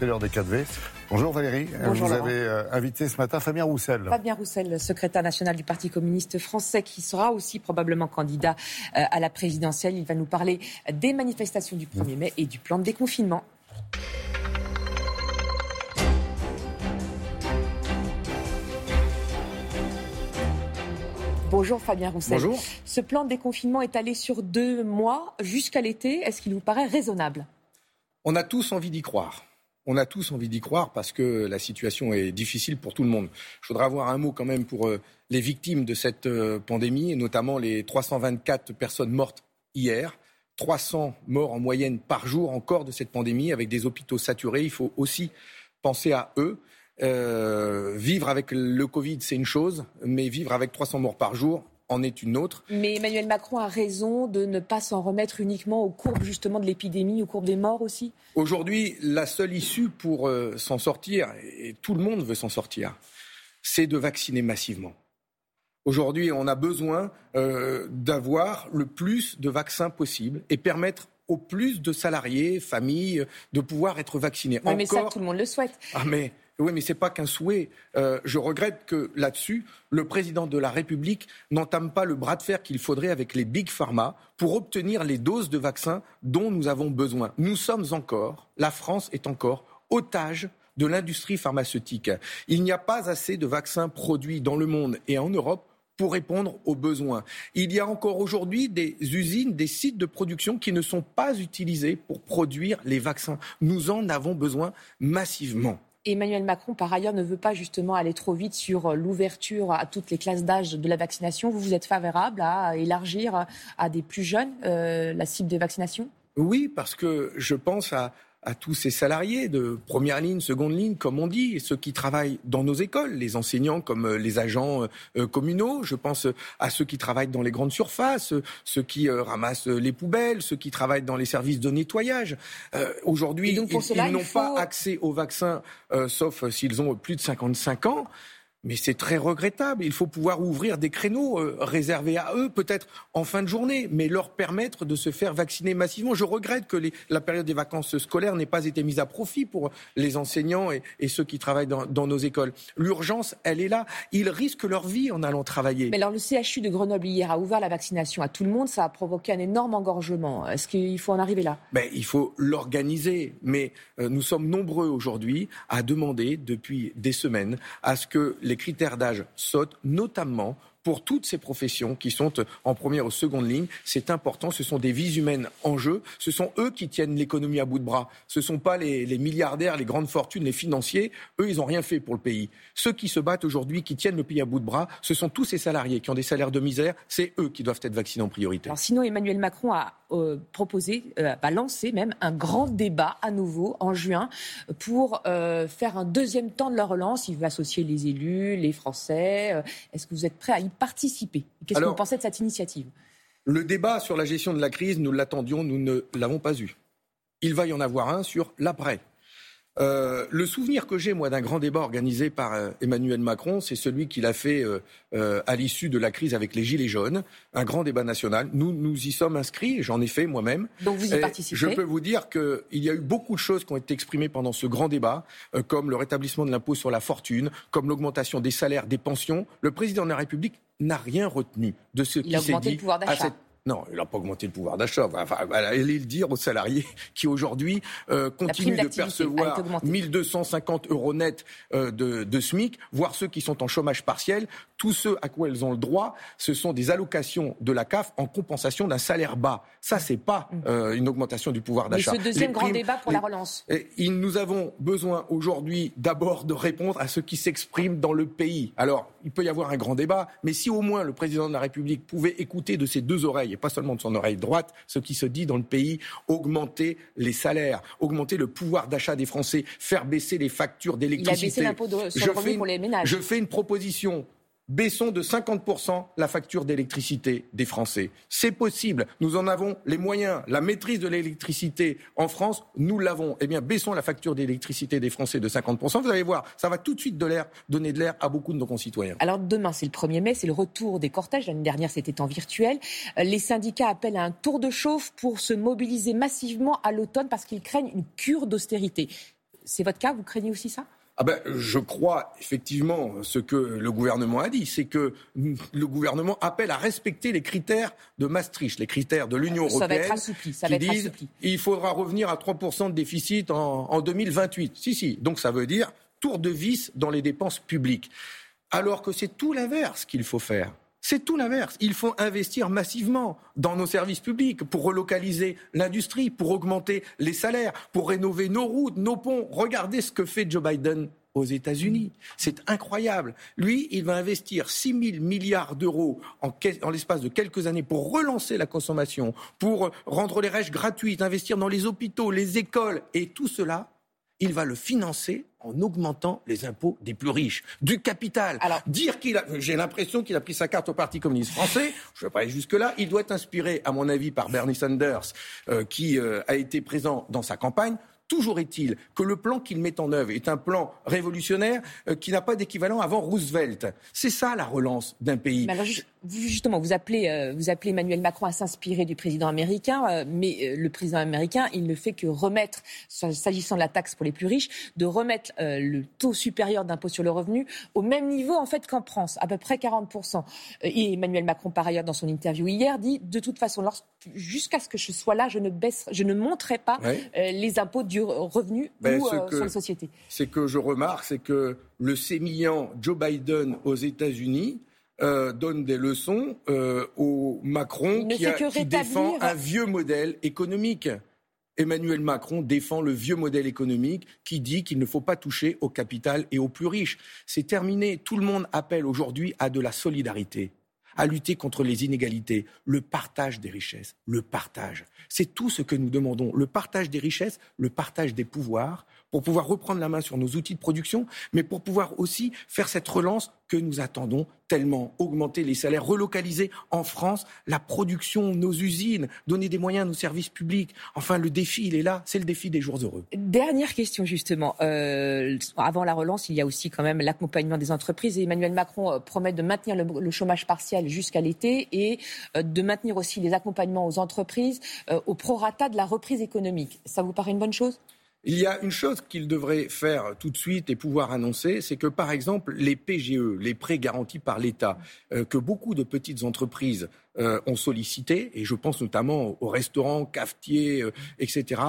C'est l'heure des 4V. Bonjour Valérie. Bonjour Vous Laurent. avez euh, invité ce matin Fabien Roussel. Fabien Roussel, secrétaire national du Parti communiste français, qui sera aussi probablement candidat euh, à la présidentielle. Il va nous parler des manifestations du 1er mai et du plan de déconfinement. Bonjour Fabien Roussel. Bonjour. Ce plan de déconfinement est allé sur deux mois jusqu'à l'été. Est-ce qu'il vous paraît raisonnable? On a tous envie d'y croire. On a tous envie d'y croire parce que la situation est difficile pour tout le monde. Je voudrais avoir un mot quand même pour euh, les victimes de cette euh, pandémie, et notamment les 324 personnes mortes hier. 300 morts en moyenne par jour encore de cette pandémie, avec des hôpitaux saturés. Il faut aussi penser à eux. Euh, vivre avec le Covid, c'est une chose, mais vivre avec 300 morts par jour en est une autre. Mais Emmanuel Macron a raison de ne pas s'en remettre uniquement aux courbes justement de l'épidémie, aux courbes des morts aussi Aujourd'hui, la seule issue pour euh, s'en sortir, et tout le monde veut s'en sortir, c'est de vacciner massivement. Aujourd'hui, on a besoin euh, d'avoir le plus de vaccins possible et permettre au plus de salariés, familles, de pouvoir être vaccinés. Oui, mais ça, tout le monde le souhaite. Ah mais oui, mais c'est pas qu'un souhait. Euh, je regrette que là-dessus, le président de la République n'entame pas le bras de fer qu'il faudrait avec les big pharma pour obtenir les doses de vaccins dont nous avons besoin. Nous sommes encore, la France est encore otage de l'industrie pharmaceutique. Il n'y a pas assez de vaccins produits dans le monde et en Europe pour répondre aux besoins. Il y a encore aujourd'hui des usines, des sites de production qui ne sont pas utilisés pour produire les vaccins. Nous en avons besoin massivement. Emmanuel Macron, par ailleurs, ne veut pas justement aller trop vite sur l'ouverture à toutes les classes d'âge de la vaccination. Vous, vous êtes favorable à élargir à des plus jeunes euh, la cible des vaccinations? Oui, parce que je pense à, à tous ces salariés de première ligne, seconde ligne, comme on dit, et ceux qui travaillent dans nos écoles, les enseignants comme euh, les agents euh, communaux. Je pense à ceux qui travaillent dans les grandes surfaces, ceux qui euh, ramassent les poubelles, ceux qui travaillent dans les services de nettoyage. Euh, Aujourd'hui, ils, ils n'ont faut... pas accès au vaccin, euh, sauf s'ils ont plus de 55 ans. Mais c'est très regrettable. Il faut pouvoir ouvrir des créneaux euh, réservés à eux, peut-être en fin de journée, mais leur permettre de se faire vacciner massivement. Je regrette que les, la période des vacances scolaires n'ait pas été mise à profit pour les enseignants et, et ceux qui travaillent dans, dans nos écoles. L'urgence, elle est là. Ils risquent leur vie en allant travailler. Mais alors, le CHU de Grenoble hier a ouvert la vaccination à tout le monde. Ça a provoqué un énorme engorgement. Est-ce qu'il faut en arriver là? Ben, Il faut l'organiser. Mais euh, nous sommes nombreux aujourd'hui à demander depuis des semaines à ce que les critères d'âge sautent, notamment pour toutes ces professions qui sont en première ou seconde ligne. C'est important, ce sont des vies humaines en jeu, ce sont eux qui tiennent l'économie à bout de bras. Ce ne sont pas les, les, milliardaires, les grandes fortunes, les financiers. Eux, ils n'ont rien fait pour le pays. Ceux qui se battent aujourd'hui, qui tiennent le pays à bout de bras, ce sont tous ces salariés qui ont des salaires de misère. C'est eux qui doivent être vaccinés en priorité. Alors, sinon, Emmanuel Macron a euh, proposé, euh, a lancé même un grand débat à nouveau en juin pour euh, faire un deuxième temps de la relance. Il veut associer les élus, les Français. Euh, Est-ce que vous êtes prêts à y participer? Qu'est-ce que vous pensez de cette initiative? Le débat sur la gestion de la crise, nous l'attendions, nous ne l'avons pas eu. Il va y en avoir un sur l'après. Euh, le souvenir que j'ai, moi, d'un grand débat organisé par euh, Emmanuel Macron, c'est celui qu'il a fait euh, à l'issue de la crise avec les Gilets jaunes, un grand débat national. Nous, nous y sommes inscrits, j'en ai fait moi-même. Donc vous y Et participez Je peux vous dire qu'il y a eu beaucoup de choses qui ont été exprimées pendant ce grand débat, comme le rétablissement de l'impôt sur la fortune, comme l'augmentation des salaires, des pensions. Le président de la République n'a rien retenu de ce qui s'est dit le pouvoir à cette non, il n'a pas augmenté le pouvoir d'achat. Enfin, allez le dire aux salariés qui aujourd'hui euh, continuent de percevoir 1250 euros net euh, de, de, SMIC, voire ceux qui sont en chômage partiel. Tous ceux à quoi ils ont le droit, ce sont des allocations de la CAF en compensation d'un salaire bas. Ça, c'est pas euh, une augmentation du pouvoir d'achat. Mais ce deuxième grand débat pour les, la relance. Et, nous avons besoin aujourd'hui d'abord de répondre à ce qui s'exprime dans le pays. Alors, il peut y avoir un grand débat, mais si au moins le président de la République pouvait écouter de ses deux oreilles, et pas seulement de son oreille droite, ce qui se dit dans le pays, augmenter les salaires, augmenter le pouvoir d'achat des Français, faire baisser les factures d'électricité. Il a baissé l'impôt sur le revenu pour les ménages. Je fais une proposition baissons de 50% la facture d'électricité des Français. C'est possible. Nous en avons les moyens. La maîtrise de l'électricité en France, nous l'avons. Eh bien, baissons la facture d'électricité des Français de 50%. Vous allez voir, ça va tout de suite donner de l'air à beaucoup de nos concitoyens. Alors demain, c'est le 1er mai, c'est le retour des cortèges. L'année dernière, c'était en virtuel. Les syndicats appellent à un tour de chauffe pour se mobiliser massivement à l'automne parce qu'ils craignent une cure d'austérité C'est votre cas? Vous craignez aussi ça? Ah ben, je crois effectivement ce que le gouvernement a dit, c'est que le gouvernement appelle à respecter les critères de Maastricht, les critères de l'Union européenne. Ça va être assoupli. Ça va être disent, Il faudra revenir à 3% de déficit en, en 2028. Si, si. Donc ça veut dire tour de vis dans les dépenses publiques. Alors que c'est tout l'inverse qu'il faut faire. C'est tout l'inverse. Il faut investir massivement dans nos services publics pour relocaliser l'industrie, pour augmenter les salaires, pour rénover nos routes, nos ponts. Regardez ce que fait Joe Biden aux États-Unis. C'est incroyable. Lui, il va investir 6 000 milliards d'euros en, l'espace de quelques années pour relancer la consommation, pour rendre les règles gratuites, investir dans les hôpitaux, les écoles. Et tout cela, il va le financer en augmentant les impôts des plus riches, du capital. Alors, dire qu'il a, j'ai l'impression qu'il a pris sa carte au Parti communiste français. Je ne vais pas aller jusque là. Il doit être inspiré, à mon avis, par Bernie Sanders, euh, qui euh, a été présent dans sa campagne. Toujours est-il que le plan qu'il met en œuvre est un plan révolutionnaire euh, qui n'a pas d'équivalent avant Roosevelt. C'est ça la relance d'un pays. justement, vous appelez, euh, vous appelez Emmanuel Macron à s'inspirer du président américain, euh, mais le président américain, il ne fait que remettre, s'agissant de la taxe pour les plus riches, de remettre le taux supérieur d'impôt sur le revenu au même niveau en fait qu'en France, à peu près 40%. Et Emmanuel Macron, par ailleurs, dans son interview hier, dit de toute façon, jusqu'à ce que je sois là, je ne baisse, je ne monterai pas les impôts du revenu ben, ou euh, sur les sociétés C'est que je remarque, c'est que le sémillant Joe Biden aux États-Unis euh, donne des leçons euh, au Macron qui, qui défend un vieux modèle économique. Emmanuel Macron défend le vieux modèle économique qui dit qu'il ne faut pas toucher au capital et aux plus riches. C'est terminé. Tout le monde appelle aujourd'hui à de la solidarité à lutter contre les inégalités, le partage des richesses, le partage. C'est tout ce que nous demandons, le partage des richesses, le partage des pouvoirs, pour pouvoir reprendre la main sur nos outils de production, mais pour pouvoir aussi faire cette relance que nous attendons tellement, augmenter les salaires, relocaliser en France la production, nos usines, donner des moyens à nos services publics. Enfin, le défi, il est là, c'est le défi des jours heureux. Dernière question, justement. Euh, avant la relance, il y a aussi quand même l'accompagnement des entreprises. Et Emmanuel Macron euh, promet de maintenir le, chômage partiel jusqu'à l'été et euh, de maintenir aussi les accompagnements aux entreprises au prorata de la reprise économique. Ça vous paraît une bonne chose? Il y a une chose qu'il devrait faire tout de suite et pouvoir annoncer, c'est que par exemple les PGE, les prêts garantis par l'État, euh, que beaucoup de petites entreprises euh, ont sollicité, et je pense notamment aux restaurants, cafetiers, euh, etc.,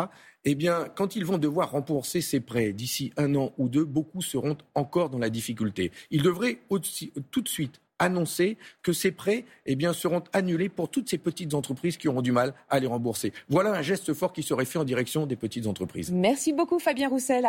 eh bien, quand ils vont devoir rembourser ces prêts d'ici un an ou deux, beaucoup seront encore dans la difficulté. Ils devraient tout de suite annoncer que ces prêts eh seront annulés pour toutes ces petites entreprises qui auront du mal à les rembourser. Voilà un geste fort qui serait fait en direction des petites entreprises. Merci beaucoup Fabien Roussel.